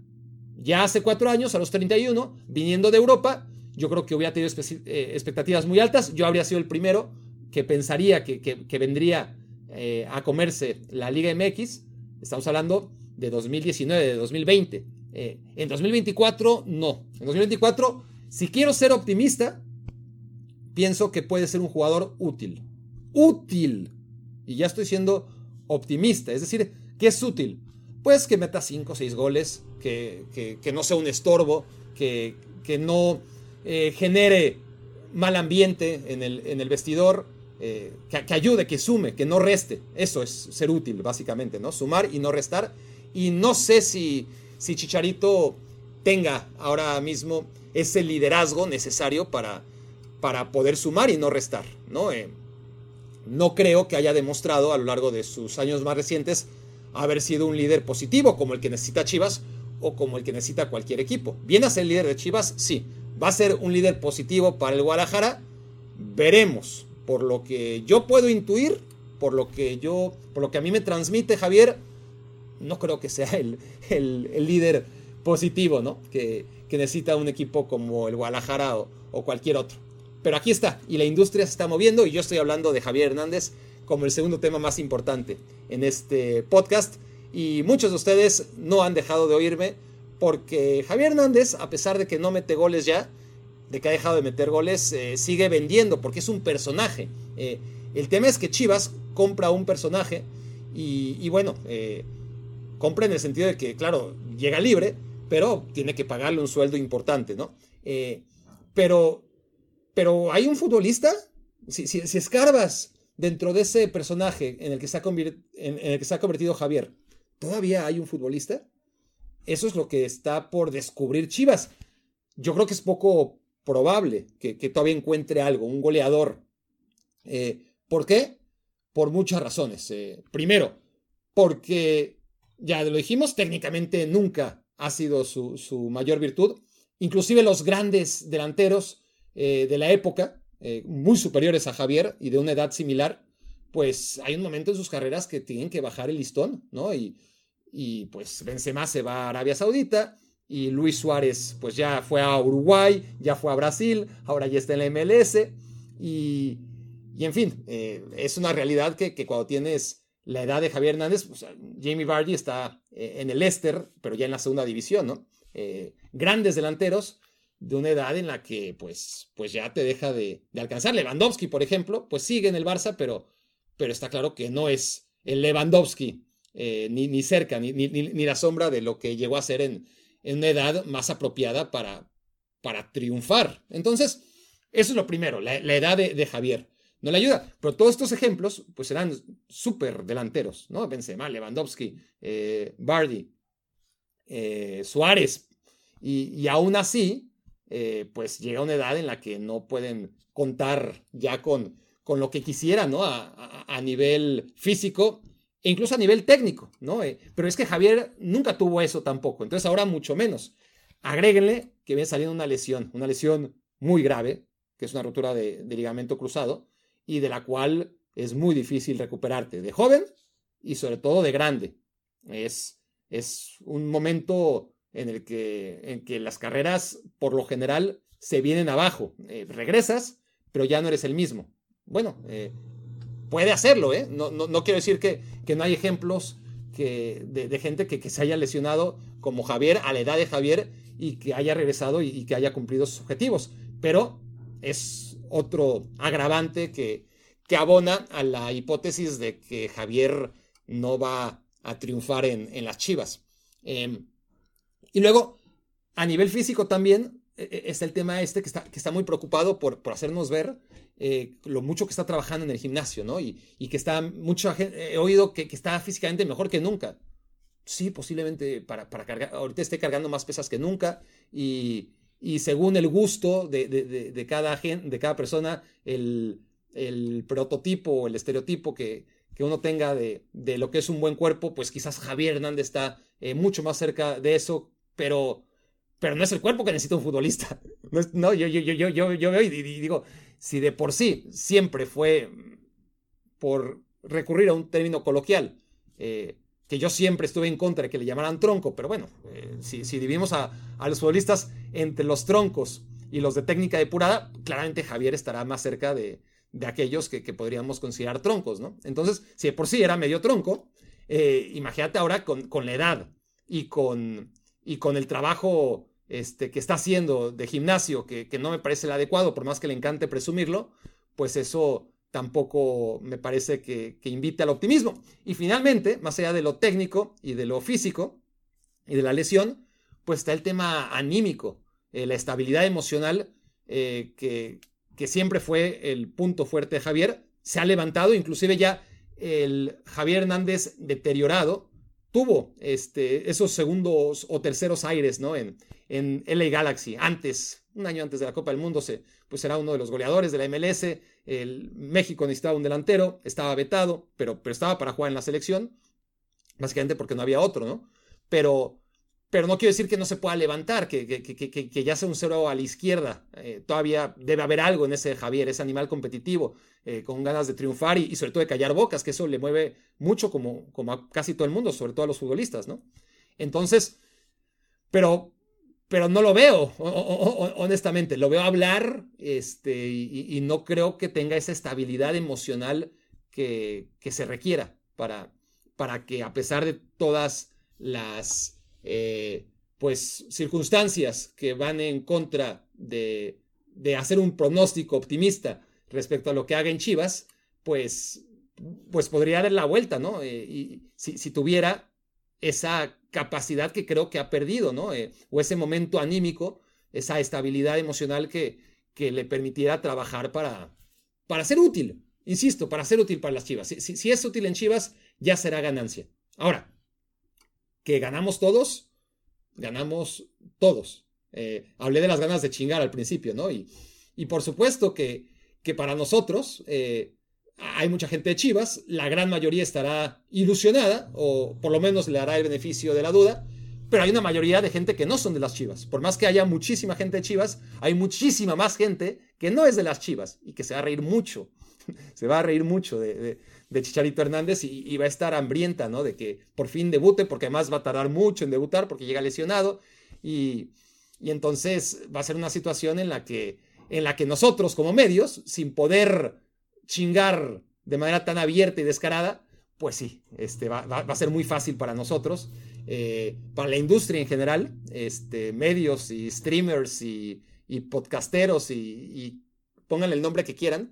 Ya hace cuatro años, a los 31, viniendo de Europa, yo creo que hubiera tenido eh, expectativas muy altas. Yo habría sido el primero que pensaría que, vendría eh, a comerse la Liga MX. Estamos hablando de 2019, de 2020. Eh, en 2024, no. En 2024, si quiero ser optimista, pienso que puede ser un jugador útil. Útil y ya estoy siendo optimista. Es decir, ¿qué es útil? Pues que meta 5 o 6 goles, que, no sea un estorbo, que, no eh, genere mal ambiente en el, en el vestidor, eh, que, ayude, que sume, que no reste. Eso es ser útil, básicamente, ¿no? Sumar y no restar. Y no sé si, si Chicharito tenga ahora mismo ese liderazgo necesario para, para poder sumar y no restar, ¿no? Eh, no creo que haya demostrado a lo largo de sus años más recientes haber sido un líder positivo como el que necesita Chivas o como el que necesita cualquier equipo. ¿Viene a ser líder de Chivas? Sí. ¿Va a ser un líder positivo para el Guadalajara? Veremos. Por lo que yo puedo intuir, por lo que yo, por lo que a mí me transmite Javier, no creo que sea el, líder positivo, ¿no? Que, necesita un equipo como el Guadalajara o cualquier otro. Pero aquí está, y la industria se está moviendo, y yo estoy hablando de Javier Hernández como el segundo tema más importante en este podcast. Y muchos de ustedes no han dejado de oírme porque Javier Hernández, a pesar de que no mete goles ya, de que ha dejado de meter goles, eh, sigue vendiendo porque es un personaje. Eh, el tema es que Chivas compra un personaje y, bueno, eh, compra en el sentido de que, claro, llega libre, pero tiene que pagarle un sueldo importante, ¿no? pero pero hay un futbolista, si, escarbas dentro de ese personaje en el, que se ha en el que se ha convertido Javier, ¿todavía hay un futbolista? eso es lo que está por descubrir Chivas. Yo creo que es poco probable que, todavía encuentre algo, un goleador. Eh, ¿Por qué? Por muchas razones. Eh, primero, porque, ya lo dijimos, técnicamente nunca ha sido su, mayor virtud. Inclusive los grandes delanteros eh, de la época, muy superiores a Javier y de una edad similar, pues hay un momento en sus carreras que tienen que bajar el listón, ¿no? Y, y pues Benzema se va a Arabia Saudita y Luis Suárez pues ya fue a Uruguay, ya fue a Brasil, ahora ya está en la MLS y, y en fin, eh, es una realidad que, que, cuando tienes la edad de Javier Hernández, pues, Jamie Vardy está eh, en el Leicester, pero ya en la segunda división, ¿no? Eh, grandes delanteros de una edad en la que pues, pues ya te deja de, de alcanzar. Lewandowski, por ejemplo, pues sigue en el Barça, pero pero está claro que no es el Lewandowski, eh, ni, ni, cerca, ni, ni, ni, la sombra de lo que llegó a ser en, en una edad más apropiada para, para triunfar. Entonces, eso es lo primero, la, edad de, Javier. No le ayuda, pero todos estos ejemplos pues serán súper delanteros, ¿no? Benzema, Lewandowski, eh, Bardi, eh, Suárez, y, aún así, pues llega una edad en la que no pueden contar ya con, con lo que quisiera, ¿no? A, nivel físico e incluso a nivel técnico, ¿no? Eh, pero es que Javier nunca tuvo eso tampoco, entonces ahora mucho menos. Agréguenle que viene saliendo una lesión, una lesión muy grave, que es una ruptura de, ligamento cruzado, y de la cual es muy difícil recuperarte, de joven y sobre todo de grande. Es, es un momento en el que, en que las carreras, por lo general, se vienen abajo. Eh, regresas, pero ya no eres el mismo. Bueno, eh, puede hacerlo, ¿eh? No, no, quiero decir que, que, no hay ejemplos que, de, gente que, que, se haya lesionado como Javier a la edad de Javier y que haya regresado y, que haya cumplido sus objetivos, pero es otro agravante que, que abona a la hipótesis de que Javier no va a triunfar en, en las Chivas. Em, y luego, a nivel físico también, e, e, está el tema este que está, que está muy preocupado por, por hacernos ver eh, lo mucho que está trabajando en el gimnasio, ¿no? Y, que está, mucha gente, he oído que, está físicamente mejor que nunca. Sí, posiblemente para, para, cargar, ahorita esté cargando más pesas que nunca y, y según el gusto de, de, de, cada, de cada persona, el, el prototipo, el estereotipo que, que uno tenga de, de, lo que es un buen cuerpo, pues quizás Javier Hernández está eh, mucho más cerca de eso, pero, pero no es el cuerpo que necesita un futbolista. No, yo, yo, yo, yo, yo veo y digo, si de por sí siempre fue por recurrir a un término coloquial, eh, que yo siempre estuve en contra de que le llamaran tronco, pero bueno, eh, si, si, dividimos a, los futbolistas entre los troncos y los de técnica depurada, claramente Javier estará más cerca de, de aquellos que, podríamos considerar troncos, ¿no? Entonces, si de por sí era medio tronco, eh, imagínate ahora con, con, la edad y con, y con el trabajo este, que está haciendo de gimnasio, que, no me parece el adecuado, por más que le encante presumirlo, pues eso tampoco me parece que, invite al optimismo. Y finalmente, más allá de lo técnico y de lo físico y de la lesión, pues está el tema anímico, eh, la estabilidad emocional, eh, que, que siempre fue el punto fuerte de Javier, se ha levantado, inclusive ya el Javier Hernández deteriorado, tuvo este, esos segundos o terceros aires ¿no? en, en LA Galaxy. Antes, un año antes de la Copa del Mundo, se, pues era uno de los goleadores de la MLS. El México necesitaba un delantero, estaba vetado, pero, pero estaba para jugar en la selección, básicamente porque no había otro, ¿no? Pero, pero no quiero decir que no se pueda levantar, que, que, que, que ya sea un cero a la izquierda. Eh, todavía debe haber algo en ese Javier, ese animal competitivo, eh, con ganas de triunfar y, sobre todo de callar bocas, que eso le mueve mucho como, como a casi todo el mundo, sobre todo a los futbolistas, ¿no? Entonces, pero, pero no lo veo, honestamente. Lo veo hablar este, y, no creo que tenga esa estabilidad emocional que, que se requiera para, para que a pesar de todas las eh, pues circunstancias que van en contra de, de, hacer un pronóstico optimista respecto a lo que haga en Chivas, pues, pues podría dar la vuelta, ¿no? Eh, y si, tuviera esa capacidad que creo que ha perdido, ¿no? Eh, o ese momento anímico, esa estabilidad emocional que, que le permitiera trabajar para, para ser útil, insisto, para ser útil para las Chivas. Si, si es útil en Chivas, ya será ganancia. Ahora, que ganamos todos, ganamos todos. Eh, hablé de las ganas de chingar al principio, ¿no? Y, y por supuesto que, que para nosotros eh, hay mucha gente de Chivas, la gran mayoría estará ilusionada, o por lo menos le dará el beneficio de la duda, pero hay una mayoría de gente que no son de las Chivas. Por más que haya muchísima gente de Chivas, hay muchísima más gente que no es de las Chivas y que se va a reír mucho. se va a reír mucho de, Chicharito Hernández y, va a estar hambrienta, ¿no? De que por fin debute, porque además va a tardar mucho en debutar porque llega lesionado. Y, entonces va a ser una situación en la que, en la que nosotros como medios, sin poder chingar de manera tan abierta y descarada, pues sí, este, va, a ser muy fácil para nosotros, eh, para la industria en general, este, medios y streamers y, podcasteros y, pónganle el nombre que quieran,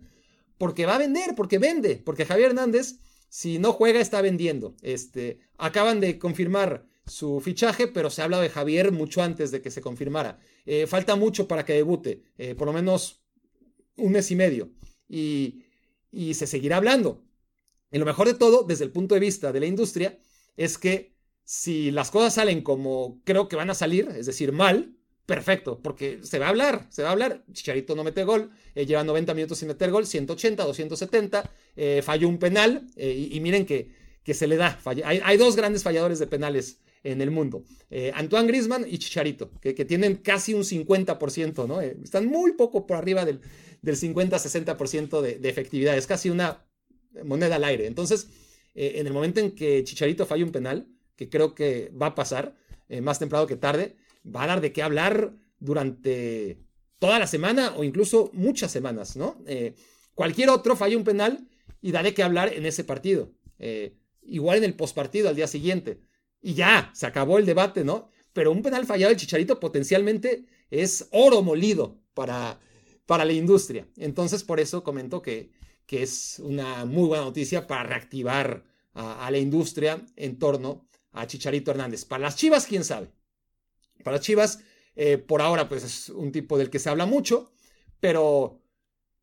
porque va a vender, porque vende, porque Javier Hernández, si no juega, está vendiendo. Este, acaban de confirmar su fichaje, pero se ha hablado de Javier mucho antes de que se confirmara. Eh, falta mucho para que debute, eh, por lo menos un mes y medio, y, y se seguirá hablando. Y lo mejor de todo, desde el punto de vista de la industria, es que si las cosas salen como creo que van a salir, es decir, mal, perfecto, porque se va a hablar, se va a hablar. Chicharito no mete gol, eh, lleva 90 minutos sin meter gol, 180, 270, eh, falló un penal, eh, y, miren que, que, se le da. Hay, dos grandes falladores de penales en el mundo, Antoine Grisman y Chicharito, que, tienen casi un 50%, ¿no? están muy poco por arriba del, del 50-60% de, de efectividad, es casi una moneda al aire. Entonces, en el momento en que Chicharito falle un penal, que creo que va a pasar, más temprano que tarde, va a dar de qué hablar durante toda la semana o incluso muchas semanas, ¿no? Eh, cualquier otro falla un penal y daré que hablar en ese partido. Eh, igual en el postpartido al día siguiente. Y ya, se acabó el debate, ¿no? Pero un penal fallado del Chicharito potencialmente es oro molido para, para la industria. Entonces, por eso comento que, que es una muy buena noticia para reactivar a, la industria en torno a Chicharito Hernández. Para las Chivas, quién sabe. Para Chivas, eh, por ahora, pues es un tipo del que se habla mucho, pero,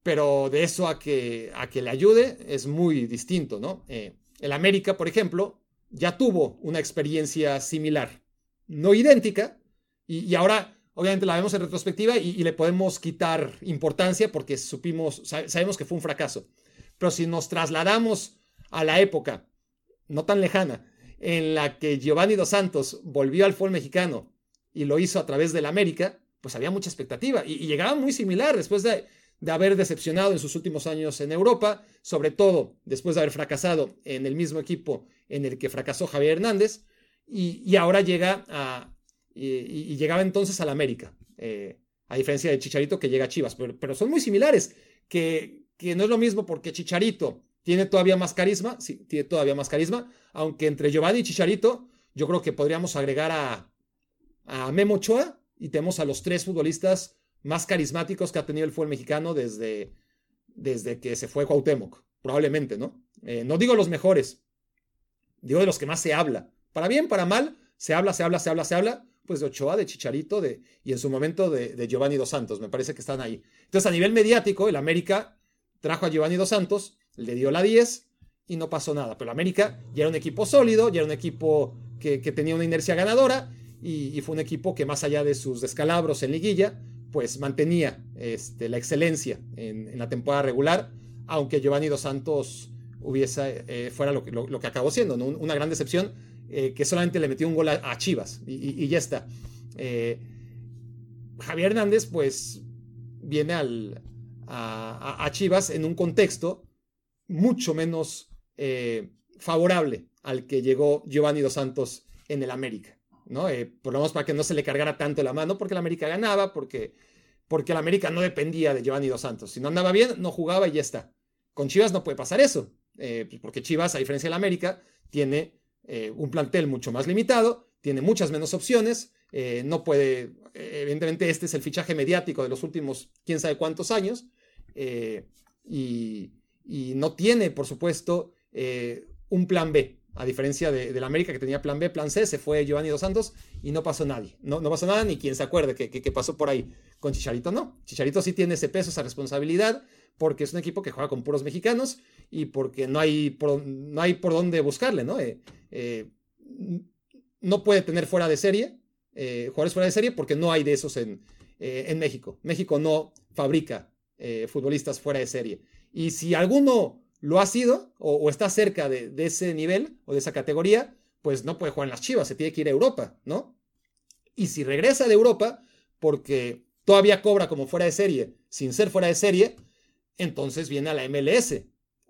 pero de eso a que, a que le ayude es muy distinto, ¿no? Eh, el América, por ejemplo, ya tuvo una experiencia similar, no idéntica, y, ahora obviamente la vemos en retrospectiva y, le podemos quitar importancia porque supimos, sabemos que fue un fracaso. Pero si nos trasladamos a la época, no tan lejana, en la que Giovanni Dos Santos volvió al fútbol mexicano y lo hizo a través del América, pues había mucha expectativa y, llegaba muy similar después de, haber decepcionado en sus últimos años en Europa, sobre todo después de haber fracasado en el mismo equipo en el que fracasó Javier Hernández, y, ahora llega a, y, llegaba entonces al América, eh, a diferencia de Chicharito que llega a Chivas, pero, son muy similares, que, que no es lo mismo porque Chicharito tiene todavía más carisma, sí, tiene todavía más carisma, aunque entre Giovanni y Chicharito yo creo que podríamos agregar a, a Memo Ochoa y tenemos a los tres futbolistas más carismáticos que ha tenido el fútbol mexicano desde, desde que se fue Cuauhtémoc, probablemente, ¿no? Eh, no digo los mejores, digo de los que más se habla. Para bien, para mal, se habla, se habla, se habla, se habla, pues de Ochoa, de Chicharito de, y en su momento de, Giovanni Dos Santos, me parece que están ahí. Entonces, a nivel mediático, el América trajo a Giovanni Dos Santos, le dio la 10 y no pasó nada. Pero el América ya era un equipo sólido, ya era un equipo que, que tenía una inercia ganadora y, fue un equipo que más allá de sus descalabros en liguilla, pues mantenía este, la excelencia en, la temporada regular, aunque Giovanni Dos Santos hubiese, eh, fuera lo, lo, que acabó siendo, una gran decepción, eh, que solamente le metió un gol a, Chivas y, ya está. Eh, Javier Hernández, pues, viene al, a, Chivas en un contexto mucho menos favorable al que llegó Giovanni Dos Santos en el América. ¿no? Eh, por lo menos para que no se le cargara tanto la mano, porque el América ganaba, porque, porque el América no dependía de Giovanni Dos Santos. Si no andaba bien, no jugaba y ya está. Con Chivas no puede pasar eso, eh, pues porque Chivas, a diferencia del América, tiene eh, un plantel mucho más limitado, tiene muchas menos opciones, no puede, evidentemente este es el fichaje mediático de los últimos quién sabe cuántos años, y, no tiene, por supuesto, un plan B. A diferencia de, la América que tenía plan B, plan C, se fue Giovanni Dos Santos y no pasó nadie. No, no pasó nada ni quien se acuerde que, pasó por ahí. Con Chicharito no. Chicharito sí tiene ese peso, esa responsabilidad, porque es un equipo que juega con puros mexicanos y porque no hay por, no hay por dónde buscarle, ¿no? Eh, eh, no puede tener fuera de serie eh, jugadores fuera de serie porque no hay de esos en, en México. México no fabrica futbolistas fuera de serie. Y si alguno lo ha sido o, está cerca de, ese nivel o de esa categoría, pues no puede jugar en las Chivas, se tiene que ir a Europa, ¿no? Y si regresa de Europa, porque todavía cobra como fuera de serie, sin ser fuera de serie, entonces viene a la MLS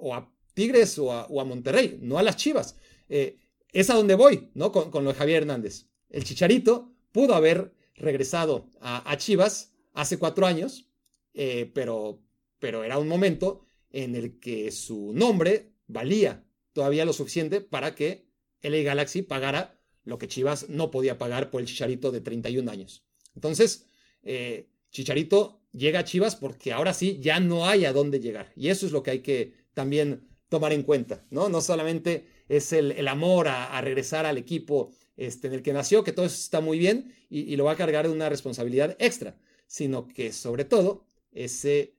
o a Tigres o a, Monterrey, no a las Chivas. Eh, es a donde voy, ¿no? Con, con, lo de Javier Hernández. El Chicharito pudo haber regresado a, Chivas hace cuatro años, eh, pero, pero era un momento en el que su nombre valía todavía lo suficiente para que LA Galaxy pagara lo que Chivas no podía pagar por el Chicharito de 31 años. Entonces, eh, Chicharito llega a Chivas porque ahora sí ya no hay a dónde llegar. Y eso es lo que hay que también tomar en cuenta, ¿no? No solamente es el, amor a, regresar al equipo este, en el que nació, que todo eso está muy bien y, lo va a cargar de una responsabilidad extra, sino que sobre todo ese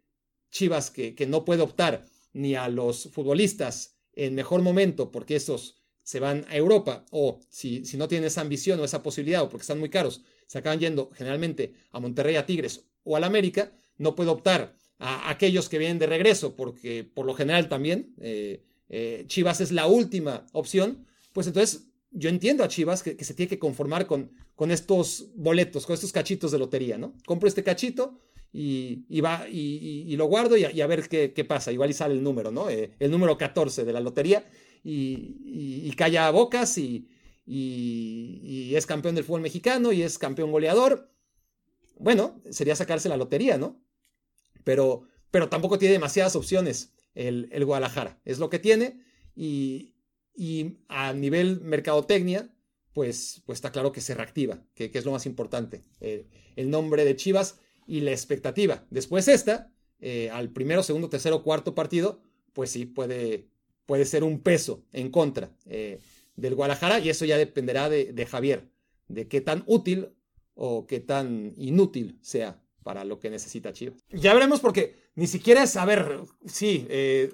Chivas que, que no puede optar ni a los futbolistas en mejor momento porque esos se van a Europa o si, si no tienen esa ambición o esa posibilidad o porque están muy caros, se acaban yendo generalmente a Monterrey, a Tigres o al América, no puede optar a aquellos que vienen de regreso porque por lo general también eh, eh, Chivas es la última opción, pues entonces yo entiendo a Chivas que, se tiene que conformar con, con, estos boletos, con estos cachitos de lotería, ¿no? Compro este cachito y, va, y, lo guardo y a, ver qué, pasa. Igual y sale el número, ¿no? Eh, el número 14 de la lotería y, calla bocas y, es campeón del fútbol mexicano y es campeón goleador. Bueno, sería sacarse la lotería, ¿no? Pero, pero tampoco tiene demasiadas opciones el, el Guadalajara. Es lo que tiene y, a nivel mercadotecnia, pues, pues está claro que se reactiva, que, es lo más importante. Eh, el nombre de Chivas y la expectativa. Después esta, eh, al primero, segundo, tercero, cuarto partido, pues sí puede, puede ser un peso en contra eh, del Guadalajara y eso ya dependerá de, Javier, de qué tan útil o qué tan inútil sea para lo que necesita Chivas. Ya veremos porque ni siquiera es, a ver, sí, eh,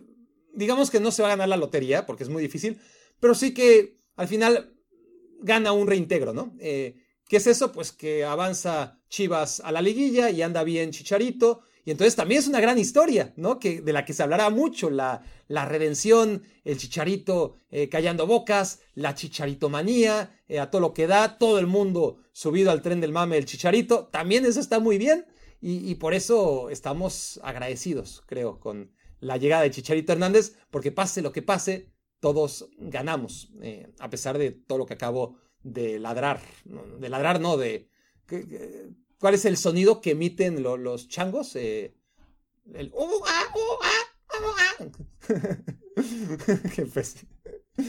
digamos que no se va a ganar la lotería porque es muy difícil, pero sí que al final gana un reintegro, ¿no? Eh, ¿Qué es eso? Pues que avanza Chivas a la liguilla y anda bien Chicharito y entonces también es una gran historia, ¿no? Que, de la que se hablará mucho, la, redención, el chicharito eh, callando bocas, la chicharitomanía, a todo lo que da, todo el mundo subido al tren del mame del chicharito, también eso está muy bien y, por eso estamos agradecidos, creo, con la llegada de Chicharito Hernández, porque pase lo que pase, todos ganamos, eh, a pesar de todo lo que acabo de ladrar, de ladrar no, de ¿Cuál es el sonido que emiten los changos? Eh, el Qué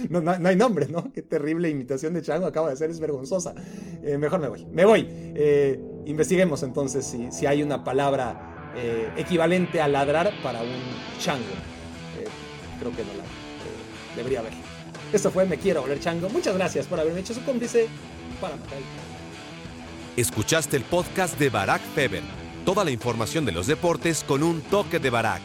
no, hay nombre, ¿no? Qué terrible imitación de chango acaba de hacer, es vergonzosa. Eh, mejor me voy. Me voy. Eh, investiguemos entonces si, si, hay una palabra equivalente a ladrar para un chango. creo que no la debería haber. Esto fue Me Quiero Oler Chango. Muchas gracias por haberme hecho su cómplice para matar Escuchaste el podcast de Barack Feber. Toda la información de los deportes con un toque de Barack.